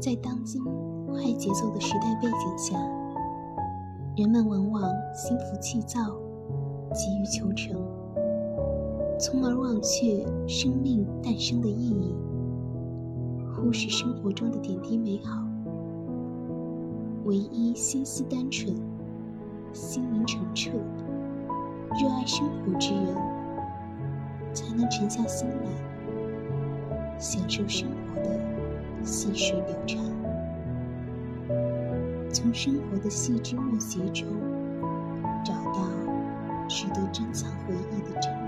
在当今快节奏的时代背景下，人们往往心浮气躁，急于求成，从而忘却生命诞生的意义，忽视生活中的点滴美好。唯一心思单纯、心灵澄澈、热爱生活之人，才能沉下心来，享受生活的细水流长，从生活的细枝末节中，找到值得珍藏回忆的真。